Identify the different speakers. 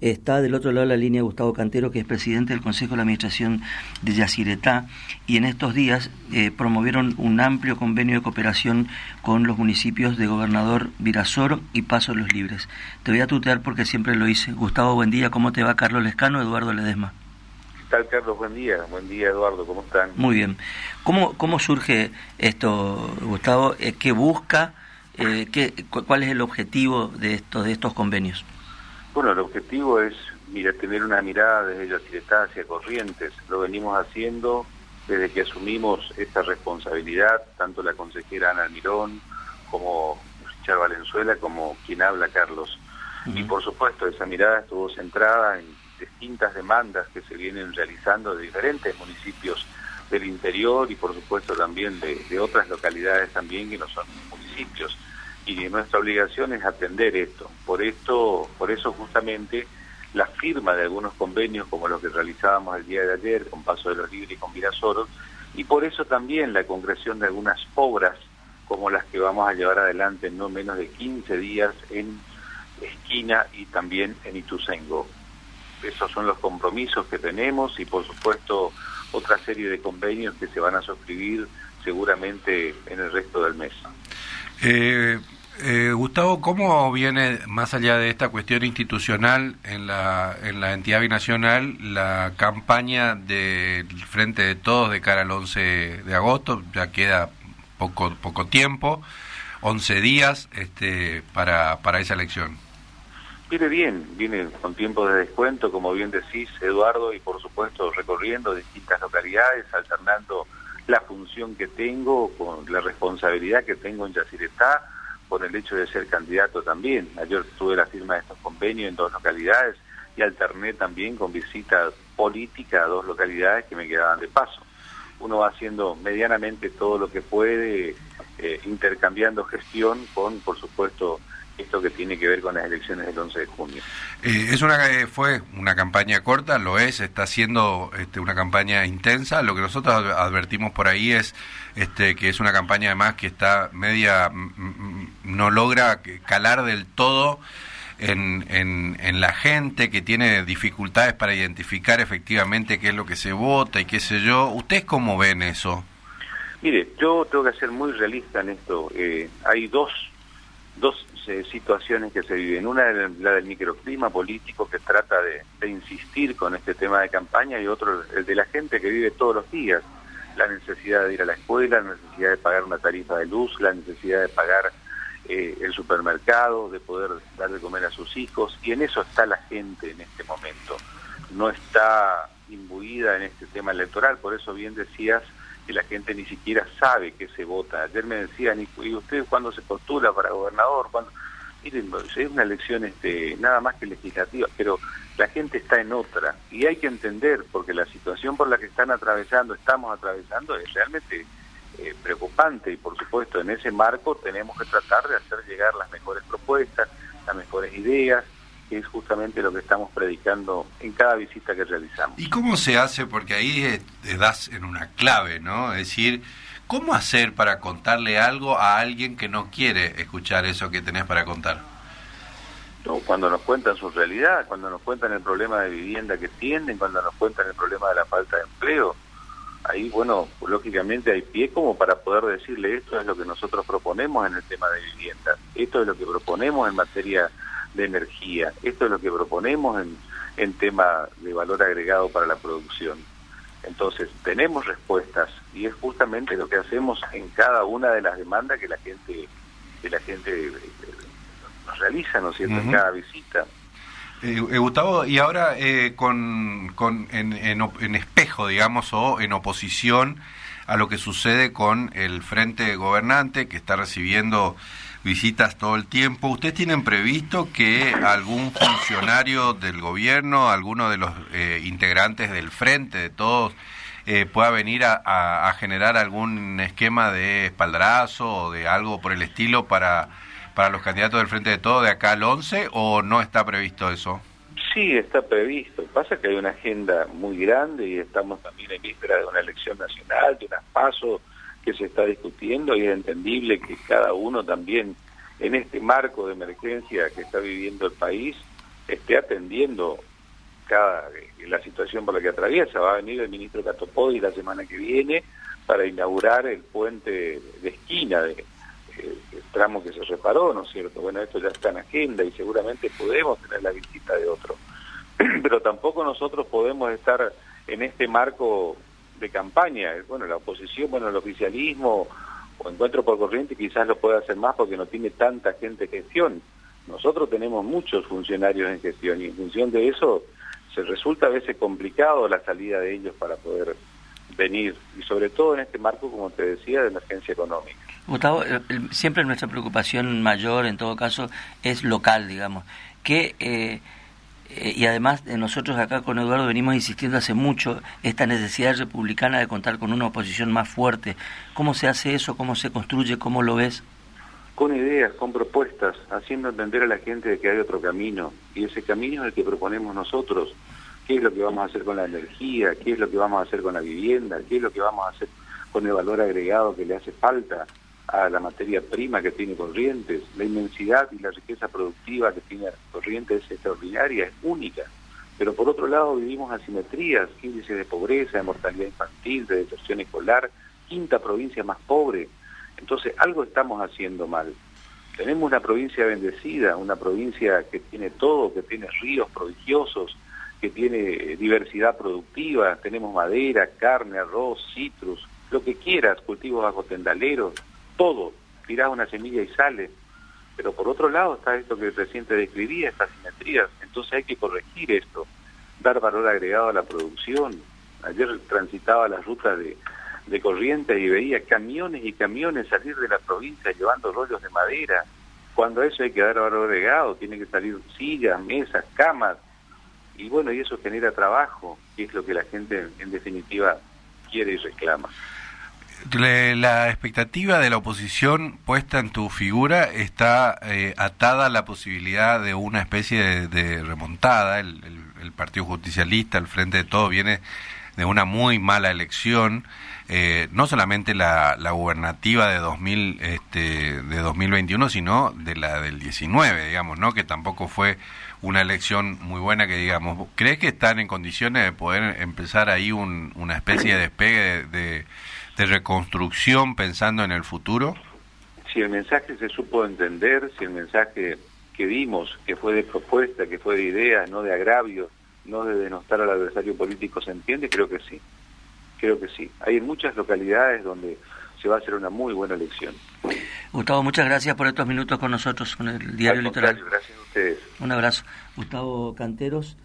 Speaker 1: Está del otro lado de la línea Gustavo Cantero, que es presidente del Consejo de la Administración de Yacyretá, y en estos días eh, promovieron un amplio convenio de cooperación con los municipios de Gobernador Virasoro y Paso de los Libres. Te voy a tutear porque siempre lo hice. Gustavo, buen día. ¿Cómo te va Carlos Lescano, Eduardo Ledesma?
Speaker 2: ¿Qué tal, Carlos? Buen día. Buen día, Eduardo. ¿Cómo están?
Speaker 1: Muy bien. ¿Cómo, cómo surge esto, Gustavo? Eh, ¿Qué busca? Eh, ¿qué, ¿Cuál es el objetivo de estos, de estos convenios?
Speaker 2: Bueno, el objetivo es mira, tener una mirada desde Yacyretá hacia Corrientes. Lo venimos haciendo desde que asumimos esta responsabilidad, tanto la consejera Ana Almirón como Richard Valenzuela, como quien habla Carlos. Y por supuesto, esa mirada estuvo centrada en distintas demandas que se vienen realizando de diferentes municipios del interior y por supuesto también de, de otras localidades también que no son municipios y nuestra obligación es atender esto. Por esto, por eso justamente la firma de algunos convenios como los que realizábamos el día de ayer con Paso de los Libres y con Virasoros, y por eso también la concreción de algunas obras como las que vamos a llevar adelante en no menos de 15 días en Esquina y también en Ituzengo. Esos son los compromisos que tenemos y por supuesto otra serie de convenios que se van a suscribir seguramente en el resto del mes.
Speaker 3: Eh, eh, Gustavo, ¿cómo viene, más allá de esta cuestión institucional en la, en la entidad binacional, la campaña del Frente de Todos de cara al 11 de agosto? Ya queda poco, poco tiempo, 11 días este, para, para esa elección.
Speaker 2: Viene bien, viene con tiempo de descuento, como bien decís, Eduardo, y por supuesto recorriendo distintas localidades, alternando la función que tengo con la responsabilidad que tengo en Yacyretá, por el hecho de ser candidato también. Ayer tuve la firma de estos convenios en dos localidades y alterné también con visita política a dos localidades que me quedaban de paso. Uno va haciendo medianamente todo lo que puede, eh, intercambiando gestión con, por supuesto, esto que tiene que ver con las elecciones del 11 de junio.
Speaker 3: Eh, es una eh, fue una campaña corta, lo es, está siendo este, una campaña intensa. Lo que nosotros advertimos por ahí es este, que es una campaña además que está media no logra calar del todo en, en, en, la gente que tiene dificultades para identificar efectivamente qué es lo que se vota y qué sé yo. ¿Ustedes cómo ven eso?
Speaker 2: Mire, yo tengo que ser muy realista en esto. Eh, hay dos, dos situaciones que se viven. Una es la del microclima político que trata de, insistir con este tema de campaña y otro el de la gente que vive todos los días. La necesidad de ir a la escuela, la necesidad de pagar una tarifa de luz, la necesidad de pagar eh, el supermercado, de poder dar de comer a sus hijos. Y en eso está la gente en este momento. No está imbuida en este tema electoral, por eso bien decías que la gente ni siquiera sabe que se vota. Ayer me decían, ¿y usted cuándo se postula para gobernador? ¿Cuándo? Miren, es una elección este, nada más que legislativa, pero la gente está en otra y hay que entender, porque la situación por la que están atravesando, estamos atravesando, es realmente eh, preocupante y por supuesto en ese marco tenemos que tratar de hacer llegar las mejores propuestas, las mejores ideas, que es justamente lo que estamos predicando en cada visita que realizamos.
Speaker 3: ¿Y cómo se hace? Porque ahí te das en una clave, ¿no? Es decir, ¿cómo hacer para contarle algo a alguien que no quiere escuchar eso que tenés para contar?
Speaker 2: No, cuando nos cuentan su realidad, cuando nos cuentan el problema de vivienda que tienen, cuando nos cuentan el problema de la falta de empleo, ahí, bueno, lógicamente hay pie como para poder decirle esto es lo que nosotros proponemos en el tema de vivienda, esto es lo que proponemos en materia de energía. Esto es lo que proponemos en, en tema de valor agregado para la producción. Entonces, tenemos respuestas y es justamente lo que hacemos en cada una de las demandas que la gente que la gente eh, nos realiza, ¿no es cierto?, en cada visita.
Speaker 3: Eh, eh, Gustavo, y ahora eh, con, con en, en, en, espejo, digamos, o en oposición a lo que sucede con el Frente Gobernante, que está recibiendo visitas todo el tiempo. ¿Ustedes tienen previsto que algún funcionario del gobierno, alguno de los eh, integrantes del frente, de todos, eh, pueda venir a, generar algún esquema de espaldarazo o de algo por el estilo para, para los candidatos del frente de todos de acá al 11 o no está previsto eso?
Speaker 2: Sí, está previsto. Pasa que hay una agenda muy grande y estamos también en víspera de una elección nacional, de unas pasos que se está discutiendo y es entendible que cada uno también en este marco de emergencia que está viviendo el país esté atendiendo cada la situación por la que atraviesa. Va a venir el ministro Catopodi la semana que viene para inaugurar el puente de esquina de el tramo que se reparó, ¿no es cierto? Bueno, esto ya está en agenda y seguramente podemos tener la visita de otro. Pero tampoco nosotros podemos estar en este marco de campaña. Bueno, la oposición, bueno, el oficialismo o Encuentro por Corriente quizás lo pueda hacer más porque no tiene tanta gente en gestión. Nosotros tenemos muchos funcionarios en gestión y en función de eso se resulta a veces complicado la salida de ellos para poder venir y sobre todo en este marco, como te decía, de emergencia económica.
Speaker 1: Gustavo, siempre nuestra preocupación mayor, en todo caso, es local, digamos. Que, eh, eh, y además nosotros acá con Eduardo venimos insistiendo hace mucho esta necesidad republicana de contar con una oposición más fuerte. ¿Cómo se hace eso? ¿Cómo se construye? ¿Cómo lo ves?
Speaker 2: Con ideas, con propuestas, haciendo entender a la gente de que hay otro camino. Y ese camino es el que proponemos nosotros. ¿Qué es lo que vamos a hacer con la energía? ¿Qué es lo que vamos a hacer con la vivienda? ¿Qué es lo que vamos a hacer con el valor agregado que le hace falta? A la materia prima que tiene Corrientes, la inmensidad y la riqueza productiva que tiene Corrientes es extraordinaria, es única. Pero por otro lado vivimos asimetrías, índices de pobreza, de mortalidad infantil, de deserción escolar, quinta provincia más pobre. Entonces algo estamos haciendo mal. Tenemos una provincia bendecida, una provincia que tiene todo, que tiene ríos prodigiosos, que tiene diversidad productiva, tenemos madera, carne, arroz, citrus, lo que quieras, cultivos bajo tendaleros, todo, tirás una semilla y sale. Pero por otro lado está esto que recién te describía, estas simetrías. Entonces hay que corregir esto, dar valor agregado a la producción. Ayer transitaba las rutas de, de Corrientes y veía camiones y camiones salir de la provincia llevando rollos de madera. Cuando eso hay que dar valor agregado, tiene que salir sillas, mesas, camas. Y bueno, y eso genera trabajo, que es lo que la gente en definitiva quiere y reclama
Speaker 3: la expectativa de la oposición puesta en tu figura está eh, atada a la posibilidad de una especie de, remontada. El, Partido Justicialista, el Frente de Todo, viene de una muy mala elección. Eh, no solamente la, gubernativa de 2000 este, de 2021 sino de la del 19 digamos no que tampoco fue una elección muy buena que digamos crees que están en condiciones de poder empezar ahí una especie de despegue de de reconstrucción pensando en el futuro?
Speaker 2: Si el mensaje se supo entender, si el mensaje que dimos, que fue de propuesta, que fue de ideas, no de agravio, no de denostar al adversario político, se entiende, creo que sí. Creo que sí. Hay muchas localidades donde se va a hacer una muy buena elección.
Speaker 1: Gustavo, muchas gracias por estos minutos con nosotros, con el Diario Litoral.
Speaker 2: Gracias a ustedes.
Speaker 1: Un abrazo. Gustavo Canteros.